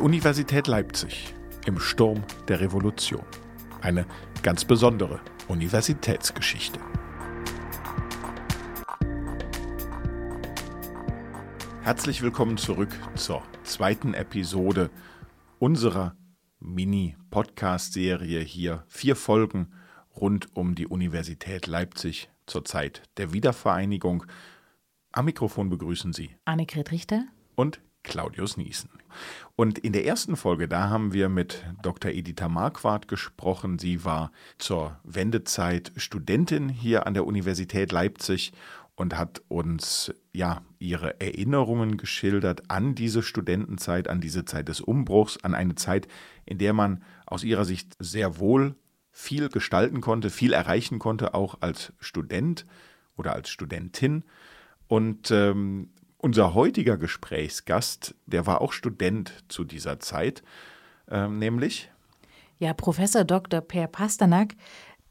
Die Universität Leipzig im Sturm der Revolution. Eine ganz besondere Universitätsgeschichte. Herzlich willkommen zurück zur zweiten Episode unserer Mini-Podcast-Serie hier. Vier Folgen rund um die Universität Leipzig zur Zeit der Wiedervereinigung. Am Mikrofon begrüßen Sie Annegret Richter und Claudius Niesen. Und in der ersten Folge, da haben wir mit Dr. Editha Marquardt gesprochen. Sie war zur Wendezeit Studentin hier an der Universität Leipzig und hat uns ja ihre Erinnerungen geschildert an diese Studentenzeit, an diese Zeit des Umbruchs, an eine Zeit, in der man aus ihrer Sicht sehr wohl viel gestalten konnte, viel erreichen konnte, auch als Student oder als Studentin. Und ähm, unser heutiger Gesprächsgast, der war auch Student zu dieser Zeit, ähm, nämlich ja, Professor Dr. Per Pasternak,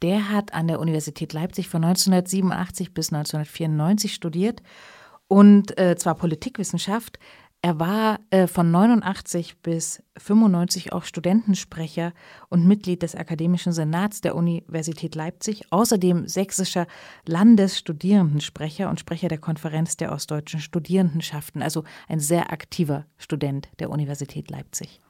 der hat an der Universität Leipzig von 1987 bis 1994 studiert und äh, zwar Politikwissenschaft, er war äh, von 89 bis 95 auch Studentensprecher und Mitglied des Akademischen Senats der Universität Leipzig, außerdem sächsischer Landesstudierendensprecher und Sprecher der Konferenz der ostdeutschen Studierendenschaften, also ein sehr aktiver Student der Universität Leipzig.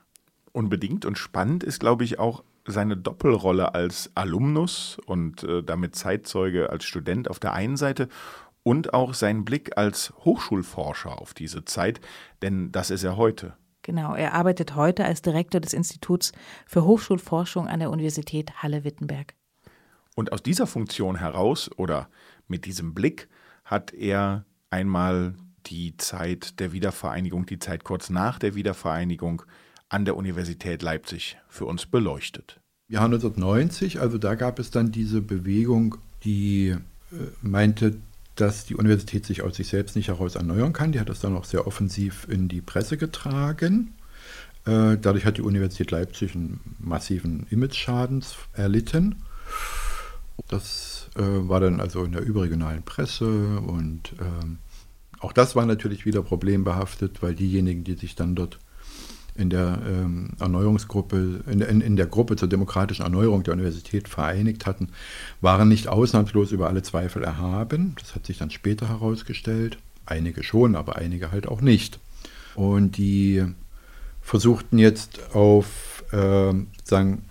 Unbedingt und spannend ist, glaube ich, auch seine Doppelrolle als Alumnus und äh, damit Zeitzeuge als Student auf der einen Seite und auch sein Blick als Hochschulforscher auf diese Zeit, denn das ist er heute. Genau, er arbeitet heute als Direktor des Instituts für Hochschulforschung an der Universität Halle-Wittenberg. Und aus dieser Funktion heraus oder mit diesem Blick hat er einmal die Zeit der Wiedervereinigung, die Zeit kurz nach der Wiedervereinigung an der Universität Leipzig für uns beleuchtet. Ja, 1990, also da gab es dann diese Bewegung, die äh, meinte, dass die Universität sich aus sich selbst nicht heraus erneuern kann. Die hat das dann auch sehr offensiv in die Presse getragen. Äh, dadurch hat die Universität Leipzig einen massiven Image-Schaden erlitten. Das äh, war dann also in der überregionalen Presse und ähm, auch das war natürlich wieder problembehaftet, weil diejenigen, die sich dann dort in der ähm, Erneuerungsgruppe, in, in, in, der Gruppe zur demokratischen Erneuerung der Universität vereinigt hatten, waren nicht ausnahmslos über alle Zweifel erhaben. Das hat sich dann später herausgestellt. Einige schon, aber einige halt auch nicht. Und die versuchten jetzt auf äh, sagen,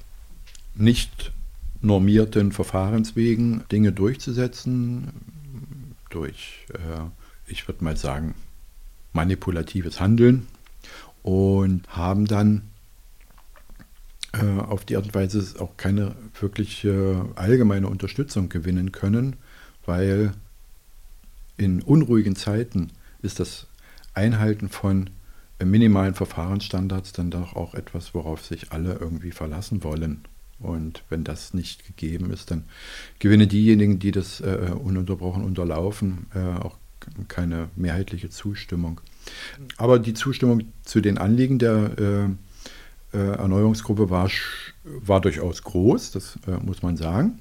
nicht normierten Verfahrenswegen Dinge durchzusetzen, durch, äh, ich würde mal sagen, manipulatives Handeln und haben dann äh, auf die Art und Weise auch keine wirklich äh, allgemeine Unterstützung gewinnen können, weil in unruhigen Zeiten ist das Einhalten von minimalen Verfahrensstandards dann doch auch etwas, worauf sich alle irgendwie verlassen wollen. Und wenn das nicht gegeben ist, dann gewinnen diejenigen, die das äh, ununterbrochen unterlaufen, äh, auch keine mehrheitliche Zustimmung. Aber die Zustimmung zu den Anliegen der äh, äh, Erneuerungsgruppe war, war durchaus groß, das äh, muss man sagen.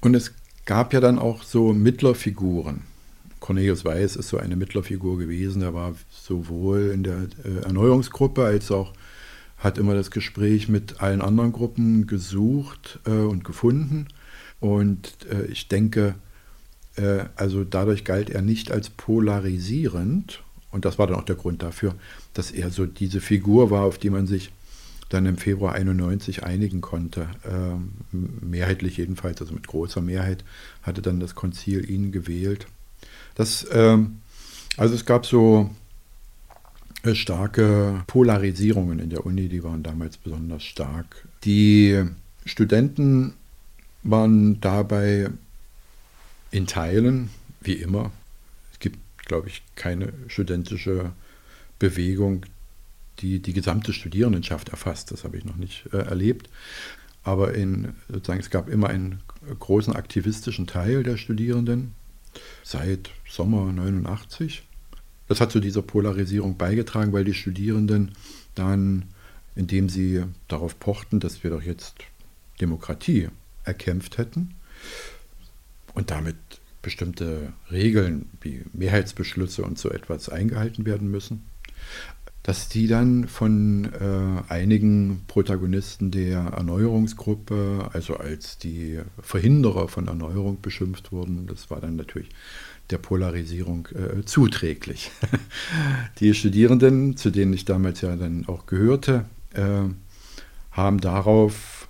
Und es gab ja dann auch so Mittlerfiguren. Cornelius Weiß ist so eine Mittlerfigur gewesen. Er war sowohl in der äh, Erneuerungsgruppe als auch hat immer das Gespräch mit allen anderen Gruppen gesucht äh, und gefunden. Und äh, ich denke, also dadurch galt er nicht als polarisierend und das war dann auch der Grund dafür, dass er so diese Figur war, auf die man sich dann im Februar 91 einigen konnte. Ähm, mehrheitlich jedenfalls, also mit großer Mehrheit, hatte dann das Konzil ihn gewählt. Das, ähm, also es gab so äh, starke Polarisierungen in der Uni, die waren damals besonders stark. Die Studenten waren dabei in Teilen, wie immer, glaube ich, keine studentische Bewegung, die die gesamte Studierendenschaft erfasst. Das habe ich noch nicht äh, erlebt. Aber in, sozusagen, es gab immer einen großen aktivistischen Teil der Studierenden seit Sommer 89. Das hat zu dieser Polarisierung beigetragen, weil die Studierenden dann, indem sie darauf pochten, dass wir doch jetzt Demokratie erkämpft hätten und damit bestimmte Regeln wie Mehrheitsbeschlüsse und so etwas eingehalten werden müssen. dass die dann von äh, einigen Protagonisten der Erneuerungsgruppe, also als die Verhinderer von Erneuerung beschimpft wurden. Das war dann natürlich der Polarisierung äh, zuträglich. die Studierenden, zu denen ich damals ja dann auch gehörte, äh, haben darauf,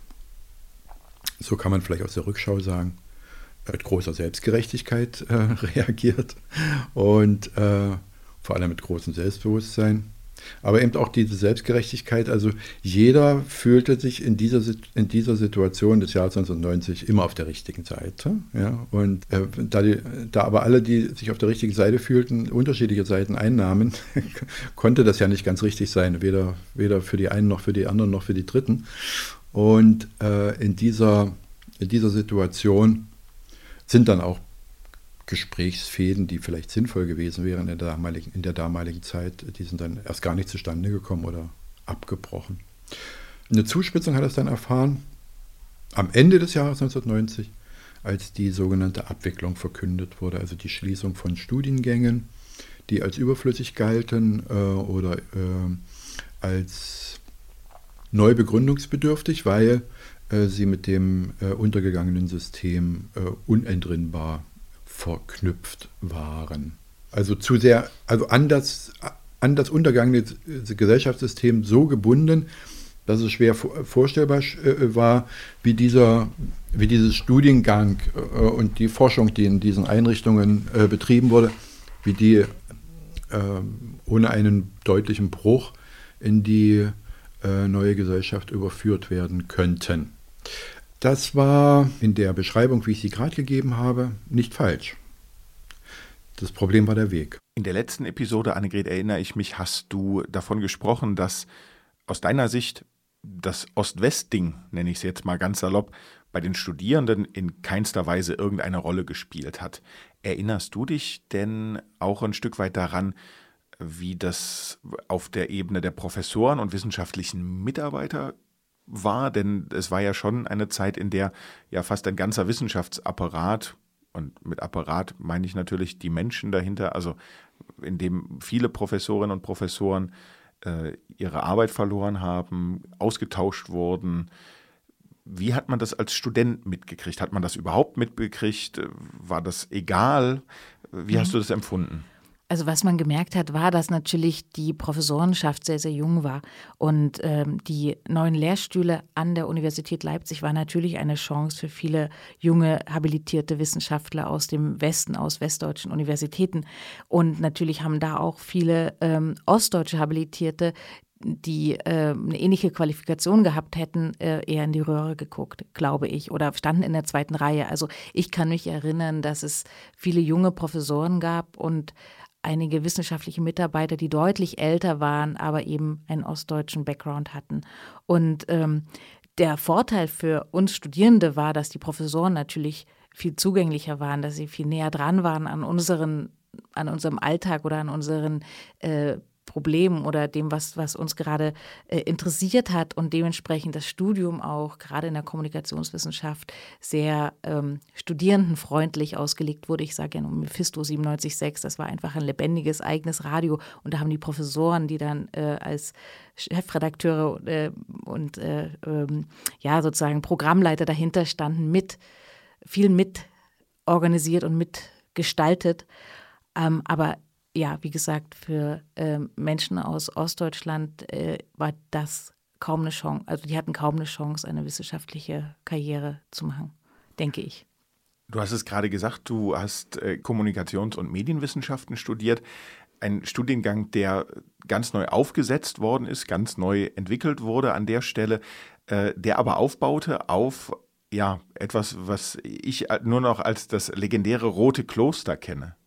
so kann man vielleicht aus der Rückschau sagen, mit großer Selbstgerechtigkeit äh, reagiert und äh, vor allem mit großem Selbstbewusstsein. Aber eben auch diese Selbstgerechtigkeit, also jeder fühlte sich in dieser, in dieser Situation des Jahres 1990 immer auf der richtigen Seite. Ja? Und äh, da, die, da aber alle, die sich auf der richtigen Seite fühlten, unterschiedliche Seiten einnahmen, konnte das ja nicht ganz richtig sein, weder, weder für die einen noch für die anderen noch für die Dritten. Und äh, in, dieser, in dieser Situation sind dann auch Gesprächsfäden, die vielleicht sinnvoll gewesen wären in der damaligen, in der damaligen Zeit, die sind dann erst gar nicht zustande gekommen oder abgebrochen. Eine Zuspitzung hat es dann erfahren am Ende des Jahres 1990, als die sogenannte Abwicklung verkündet wurde, also die Schließung von Studiengängen, die als überflüssig galten äh, oder äh, als neu begründungsbedürftig, weil sie mit dem äh, untergegangenen System äh, unentrinnbar verknüpft waren. Also zu sehr, also an das, an das untergangene Gesellschaftssystem so gebunden, dass es schwer vorstellbar äh, war, wie dieser, wie dieses Studiengang äh, und die Forschung, die in diesen Einrichtungen äh, betrieben wurde, wie die ohne einen deutlichen Bruch in die neue Gesellschaft überführt werden könnten. Das war in der Beschreibung, wie ich sie gerade gegeben habe, nicht falsch. Das Problem war der Weg. In der letzten Episode, Annegret, erinnere ich mich, hast du davon gesprochen, dass aus deiner Sicht das Ost-West-Ding, nenne ich es jetzt mal ganz salopp, bei den Studierenden in keinster Weise irgendeine Rolle gespielt hat. Erinnerst du dich denn auch ein Stück weit daran, wie das auf der Ebene der Professoren und wissenschaftlichen Mitarbeiter war, denn es war ja schon eine Zeit, in der ja fast ein ganzer Wissenschaftsapparat, und mit Apparat meine ich natürlich die Menschen dahinter, also in dem viele Professorinnen und Professoren äh, ihre Arbeit verloren haben, ausgetauscht wurden. Wie hat man das als Student mitgekriegt? Hat man das überhaupt mitgekriegt? War das egal? Wie mhm. hast du das empfunden? Also was man gemerkt hat, war, dass natürlich die Professorenschaft sehr, sehr jung war. Und ähm, die neuen Lehrstühle an der Universität Leipzig war natürlich eine Chance für viele junge, habilitierte Wissenschaftler aus dem Westen, aus westdeutschen Universitäten. Und natürlich haben da auch viele ähm, ostdeutsche Habilitierte die äh, eine ähnliche Qualifikation gehabt hätten, äh, eher in die Röhre geguckt, glaube ich, oder standen in der zweiten Reihe. Also ich kann mich erinnern, dass es viele junge Professoren gab und einige wissenschaftliche Mitarbeiter, die deutlich älter waren, aber eben einen ostdeutschen Background hatten. Und ähm, der Vorteil für uns Studierende war, dass die Professoren natürlich viel zugänglicher waren, dass sie viel näher dran waren an unseren an unserem Alltag oder an unseren äh, Problemen oder dem, was, was uns gerade äh, interessiert hat und dementsprechend das Studium auch gerade in der Kommunikationswissenschaft sehr ähm, studierendenfreundlich ausgelegt wurde. Ich sage ja nur Mephisto 97.6, das war einfach ein lebendiges eigenes Radio und da haben die Professoren, die dann äh, als Chefredakteure äh, und äh, ähm, ja sozusagen Programmleiter dahinter standen, mit viel mit organisiert und mitgestaltet. Ähm, aber ja, wie gesagt, für äh, Menschen aus Ostdeutschland äh, war das kaum eine Chance, also die hatten kaum eine Chance, eine wissenschaftliche Karriere zu machen, denke ich. Du hast es gerade gesagt, du hast äh, Kommunikations- und Medienwissenschaften studiert. Ein Studiengang, der ganz neu aufgesetzt worden ist, ganz neu entwickelt wurde an der Stelle, äh, der aber aufbaute auf ja, etwas, was ich nur noch als das legendäre Rote Kloster kenne.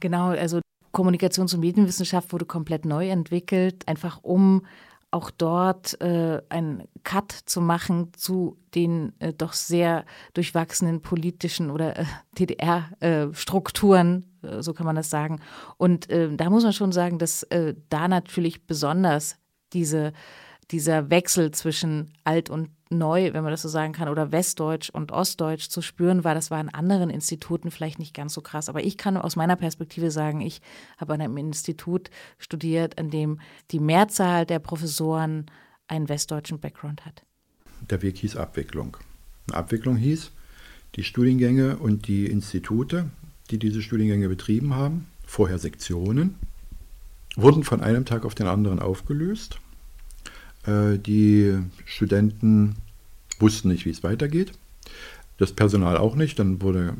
Genau, also Kommunikations- und Medienwissenschaft wurde komplett neu entwickelt, einfach um auch dort äh, einen Cut zu machen zu den äh, doch sehr durchwachsenen politischen oder äh, DDR-Strukturen, äh, so kann man das sagen. Und äh, da muss man schon sagen, dass äh, da natürlich besonders diese dieser Wechsel zwischen alt und neu, wenn man das so sagen kann, oder Westdeutsch und Ostdeutsch zu spüren war. Das war in anderen Instituten vielleicht nicht ganz so krass. Aber ich kann aus meiner Perspektive sagen, ich habe an einem Institut studiert, an dem die Mehrzahl der Professoren einen westdeutschen Background hat. Der Weg hieß Abwicklung. Abwicklung hieß, die Studiengänge und die Institute, die diese Studiengänge betrieben haben, vorher Sektionen, wurden von einem Tag auf den anderen aufgelöst. Äh, die Studenten wussten nicht, wie es weitergeht. Das Personal auch nicht. Dann wurde,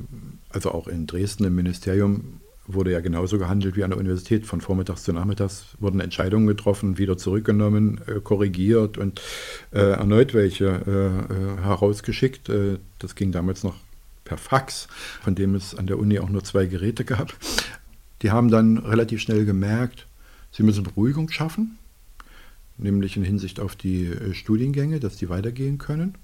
also auch in Dresden im Ministerium, wurde ja genauso gehandelt wie an der Universität. Von vormittags zu nachmittags wurden Entscheidungen getroffen, wieder zurückgenommen, äh, korrigiert und äh, erneut welche äh, äh herausgeschickt. Das ging damals noch per Fax, von dem es an der Uni auch nur zwei Geräte gab. Die haben dann relativ schnell gemerkt, sie müssen Beruhigung schaffen, nämlich in Hinsicht auf die äh, Studiengänge, dass die weitergehen können.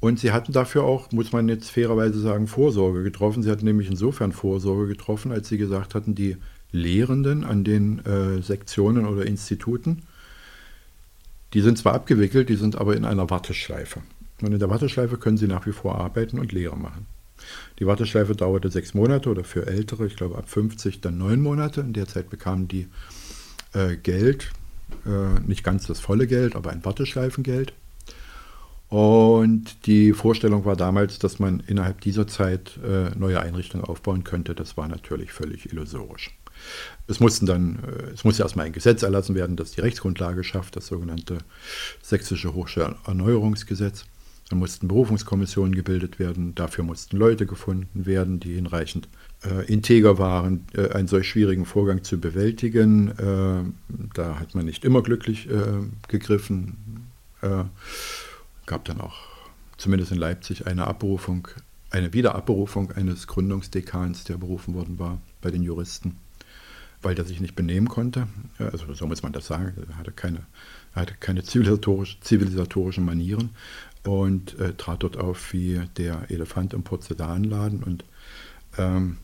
Und sie hatten dafür auch, muss man jetzt fairerweise sagen, Vorsorge getroffen. Sie hatten nämlich insofern Vorsorge getroffen, als sie gesagt hatten, die Lehrenden an den äh, Sektionen oder Instituten, die sind zwar abgewickelt, die sind aber in einer Warteschleife. Und in der Warteschleife können sie nach wie vor arbeiten und Lehre machen. Die Warteschleife dauerte sechs Monate oder für Ältere, ich glaube ab 50 dann neun Monate. In der Zeit bekamen die äh, Geld, äh, nicht ganz das volle Geld, aber ein Warteschleifengeld. Und die Vorstellung war damals, dass man innerhalb dieser Zeit äh, neue Einrichtungen aufbauen könnte. Das war natürlich völlig illusorisch. Es mussten dann, äh, es musste erstmal ein Gesetz erlassen werden, das die Rechtsgrundlage schafft, das sogenannte Sächsische Hochschulerneuerungsgesetz. Dann mussten Berufungskommissionen gebildet werden, dafür mussten Leute gefunden werden, die hinreichend äh, integer waren, äh, einen solch schwierigen Vorgang zu bewältigen. Äh, da hat man nicht immer glücklich äh, gegriffen gab dann auch zumindest in Leipzig eine Abberufung, eine Wiederabberufung eines Gründungsdekans, der berufen worden war bei den Juristen, weil der sich nicht benehmen konnte. Also so muss man das sagen. Er hatte keine, er hatte keine zivilisatorisch, zivilisatorischen Manieren und äh, trat dort auf wie der Elefant im Porzellanladen und ähm,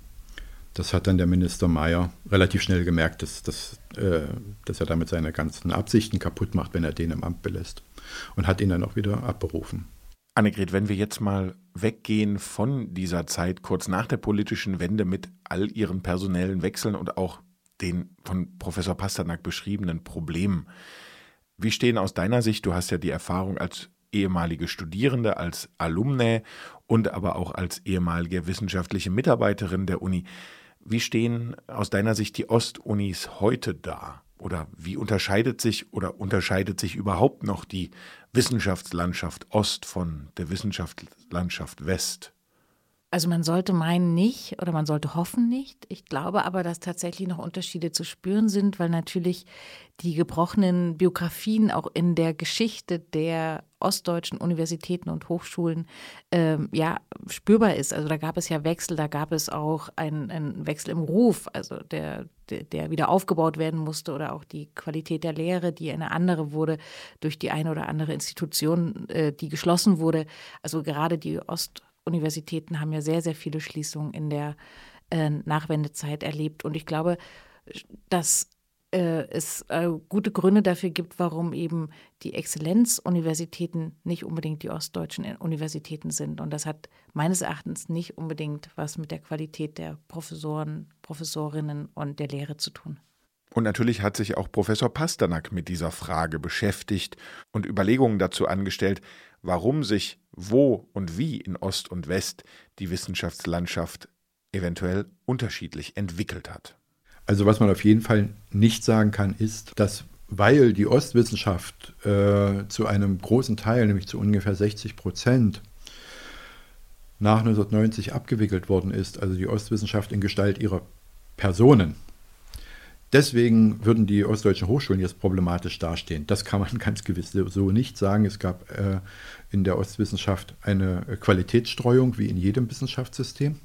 das hat dann der Minister Mayer relativ schnell gemerkt, dass, dass, äh, dass er damit seine ganzen Absichten kaputt macht, wenn er den im Amt belässt und hat ihn dann auch wieder abberufen. Annegret, wenn wir jetzt mal weggehen von dieser Zeit kurz nach der politischen Wende mit all ihren personellen Wechseln und auch den von Professor Pasternak beschriebenen Problemen. Wie stehen aus deiner Sicht, du hast ja die Erfahrung als ehemalige Studierende, als Alumne und aber auch als ehemalige wissenschaftliche Mitarbeiterin der Uni, wie stehen aus deiner Sicht die Ostunis heute da? Oder wie unterscheidet sich oder unterscheidet sich überhaupt noch die Wissenschaftslandschaft Ost von der Wissenschaftslandschaft West? Also man sollte meinen nicht oder man sollte hoffen nicht. Ich glaube aber, dass tatsächlich noch Unterschiede zu spüren sind, weil natürlich die gebrochenen Biografien auch in der Geschichte der ostdeutschen Universitäten und Hochschulen ähm, ja spürbar ist. Also da gab es ja Wechsel, da gab es auch einen Wechsel im Ruf, also der, der, der wieder aufgebaut werden musste oder auch die Qualität der Lehre, die eine andere wurde durch die eine oder andere Institution, äh, die geschlossen wurde. Also gerade die Ost Universitäten haben ja sehr, sehr viele Schließungen in der äh, Nachwendezeit erlebt. Und ich glaube, dass äh, es äh, gute Gründe dafür gibt, warum eben die Exzellenzuniversitäten nicht unbedingt die ostdeutschen Universitäten sind. Und das hat meines Erachtens nicht unbedingt was mit der Qualität der Professoren, Professorinnen und der Lehre zu tun. Und natürlich hat sich auch Professor Pasternak mit dieser Frage beschäftigt und Überlegungen dazu angestellt, warum sich wo und wie in Ost und West die Wissenschaftslandschaft eventuell unterschiedlich entwickelt hat. Also was man auf jeden Fall nicht sagen kann, ist, dass weil die Ostwissenschaft äh, zu einem großen Teil, nämlich zu ungefähr 60 Prozent, nach 1990 abgewickelt worden ist, also die Ostwissenschaft in Gestalt ihrer Personen, Deswegen würden die ostdeutschen Hochschulen jetzt problematisch dastehen. Das kann man ganz gewiss so nicht sagen. Es gab äh, in der Ostwissenschaft eine Qualitätsstreuung wie in jedem Wissenschaftssystem.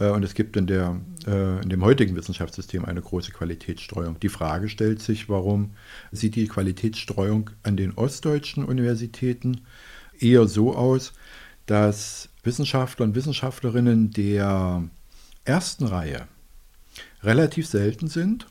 Äh, und es gibt in, der, äh, in dem heutigen Wissenschaftssystem eine große Qualitätsstreuung. Die Frage stellt sich, warum sieht die Qualitätsstreuung an den ostdeutschen Universitäten eher so aus, dass Wissenschaftler und Wissenschaftlerinnen der ersten Reihe relativ selten sind,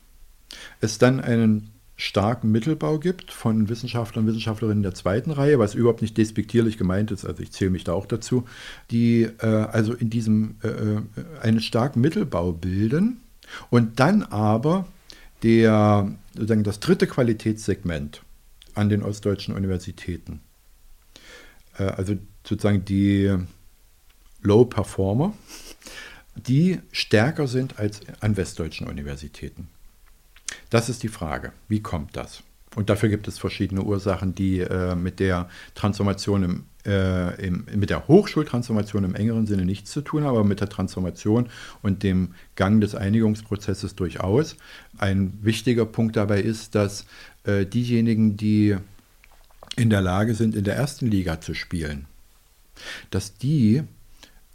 es dann einen starken Mittelbau gibt von Wissenschaftlern und Wissenschaftlerinnen der zweiten Reihe, was überhaupt nicht despektierlich gemeint ist, also ich zähle mich da auch dazu, die äh, also in diesem äh, äh einen starken Mittelbau bilden und dann aber der, sozusagen das dritte Qualitätssegment an den ostdeutschen Universitäten, äh, also sozusagen die Low Performer, die stärker sind als an westdeutschen Universitäten. Das ist die Frage. Wie kommt das? Und dafür gibt es verschiedene Ursachen, die äh, mit der Transformation im, äh, im, mit der Hochschultransformation im engeren Sinne nichts zu tun haben, aber mit der Transformation und dem Gang des Einigungsprozesses durchaus. Ein wichtiger Punkt dabei ist, dass äh, diejenigen, die in der Lage sind, in der ersten Liga zu spielen, dass die,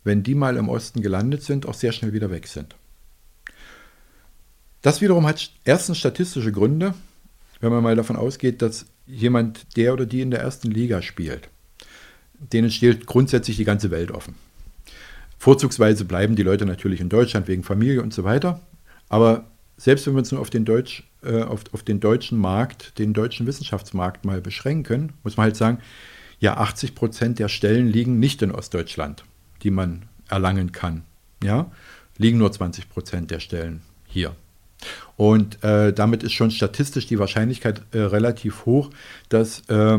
wenn die mal im Osten gelandet sind, auch sehr schnell wieder weg sind. Das wiederum hat erstens statistische Gründe, wenn man mal davon ausgeht, dass jemand, der oder die in der ersten Liga spielt, denen steht grundsätzlich die ganze Welt offen. Vorzugsweise bleiben die Leute natürlich in Deutschland wegen Familie und so weiter. Aber selbst wenn wir uns nur auf den, Deutsch, äh, auf, auf den deutschen Markt, den deutschen Wissenschaftsmarkt mal beschränken, muss man halt sagen, ja, 80 Prozent der Stellen liegen nicht in Ostdeutschland, die man erlangen kann. Ja, liegen nur 20 Prozent der Stellen hier. Und äh, damit ist schon statistisch die Wahrscheinlichkeit äh, relativ hoch, dass äh,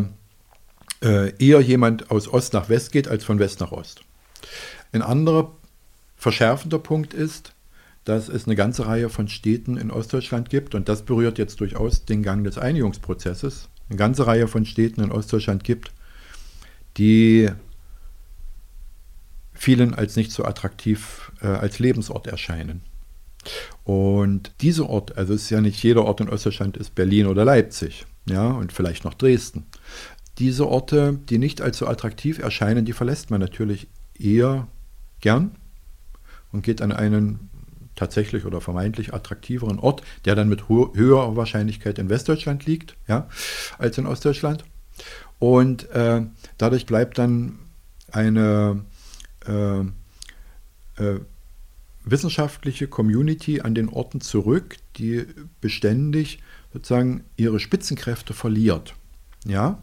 äh, eher jemand aus Ost nach West geht als von West nach Ost. Ein anderer verschärfender Punkt ist, dass es eine ganze Reihe von Städten in Ostdeutschland gibt, und das berührt jetzt durchaus den Gang des Einigungsprozesses, eine ganze Reihe von Städten in Ostdeutschland gibt, die vielen als nicht so attraktiv äh, als Lebensort erscheinen. Und dieser Ort, also es ist ja nicht jeder Ort in Ostdeutschland ist Berlin oder Leipzig, ja, und vielleicht noch Dresden. Diese Orte, die nicht als so attraktiv erscheinen, die verlässt man natürlich eher gern und geht an einen tatsächlich oder vermeintlich attraktiveren Ort, der dann mit höherer Wahrscheinlichkeit in Westdeutschland liegt, ja, als in Ostdeutschland. Und äh, dadurch bleibt dann eine wissenschaftliche Community an den Orten zurück, die beständig sozusagen ihre Spitzenkräfte verliert. Ja?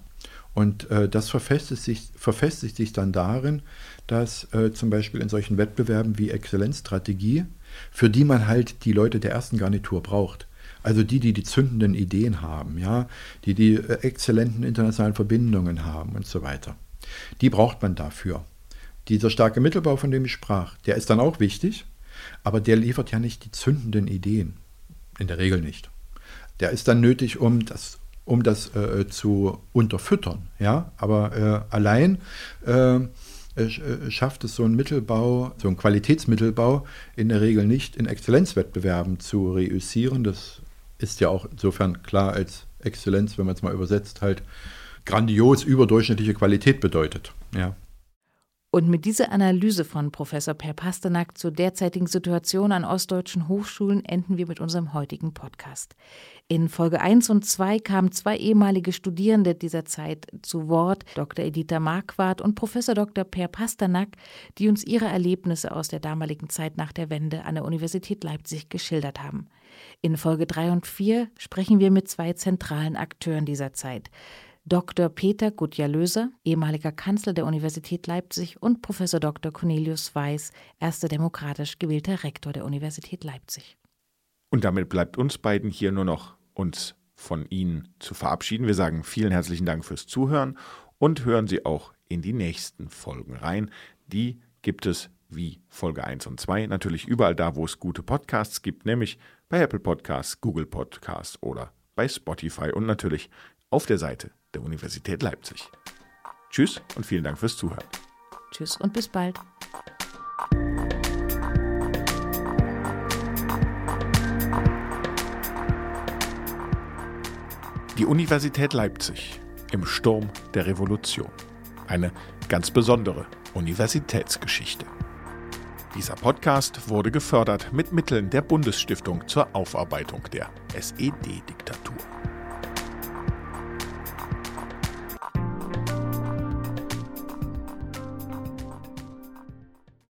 Und äh, das verfestigt sich, verfestigt sich dann darin, dass äh, zum Beispiel in solchen Wettbewerben wie Exzellenzstrategie, für die man halt die Leute der ersten Garnitur braucht, also die, die die zündenden Ideen haben, ja, die die äh, exzellenten internationalen Verbindungen haben und so weiter. Die braucht man dafür. Dieser starke Mittelbau, von dem ich sprach, der ist dann auch wichtig, aber der liefert ja nicht die zündenden Ideen. In der Regel nicht. Der ist dann nötig, um das, um das äh, zu unterfüttern. Ja? Aber äh, allein äh, äh, schafft es so ein Mittelbau, so ein Qualitätsmittelbau in der Regel nicht in Exzellenzwettbewerben zu reüssieren. Das ist ja auch insofern klar als Exzellenz, wenn man es mal übersetzt, halt grandios überdurchschnittliche Qualität bedeutet. Ja. Und mit dieser Analyse von Professor Per Pasternak zur derzeitigen Situation an ostdeutschen Hochschulen enden wir mit unserem heutigen Podcast. In Folge 1 und 2 kamen zwei ehemalige Studierende dieser Zeit zu Wort, Dr. Editha Marquardt und Professor Dr. Per Pasternak, die uns ihre Erlebnisse aus der damaligen Zeit nach der Wende an der Universität Leipzig geschildert haben. In Folge 3 und 4 sprechen wir mit zwei zentralen Akteuren dieser Zeit. Dr. Peter Gutjahr-Löser, ehemaliger Kanzler der Universität Leipzig, und Professor Dr. Cornelius Weiß, erster demokratisch gewählter Rektor der Universität Leipzig. Und damit bleibt uns beiden hier nur noch, uns von Ihnen zu verabschieden. Wir sagen vielen herzlichen Dank fürs Zuhören und hören Sie auch in die nächsten Folgen rein. Die gibt es wie Folge 1 und 2 natürlich überall da, wo es gute Podcasts gibt, nämlich bei Apple Podcasts, Google Podcasts oder bei Spotify und natürlich auf der Seite der Universität Leipzig. Tschüss und vielen Dank fürs Zuhören. Tschüss und bis bald. Die Universität Leipzig im Sturm der Revolution. Eine ganz besondere Universitätsgeschichte. Dieser Podcast wurde gefördert mit Mitteln der Bundesstiftung zur Aufarbeitung der SED-Diktatur.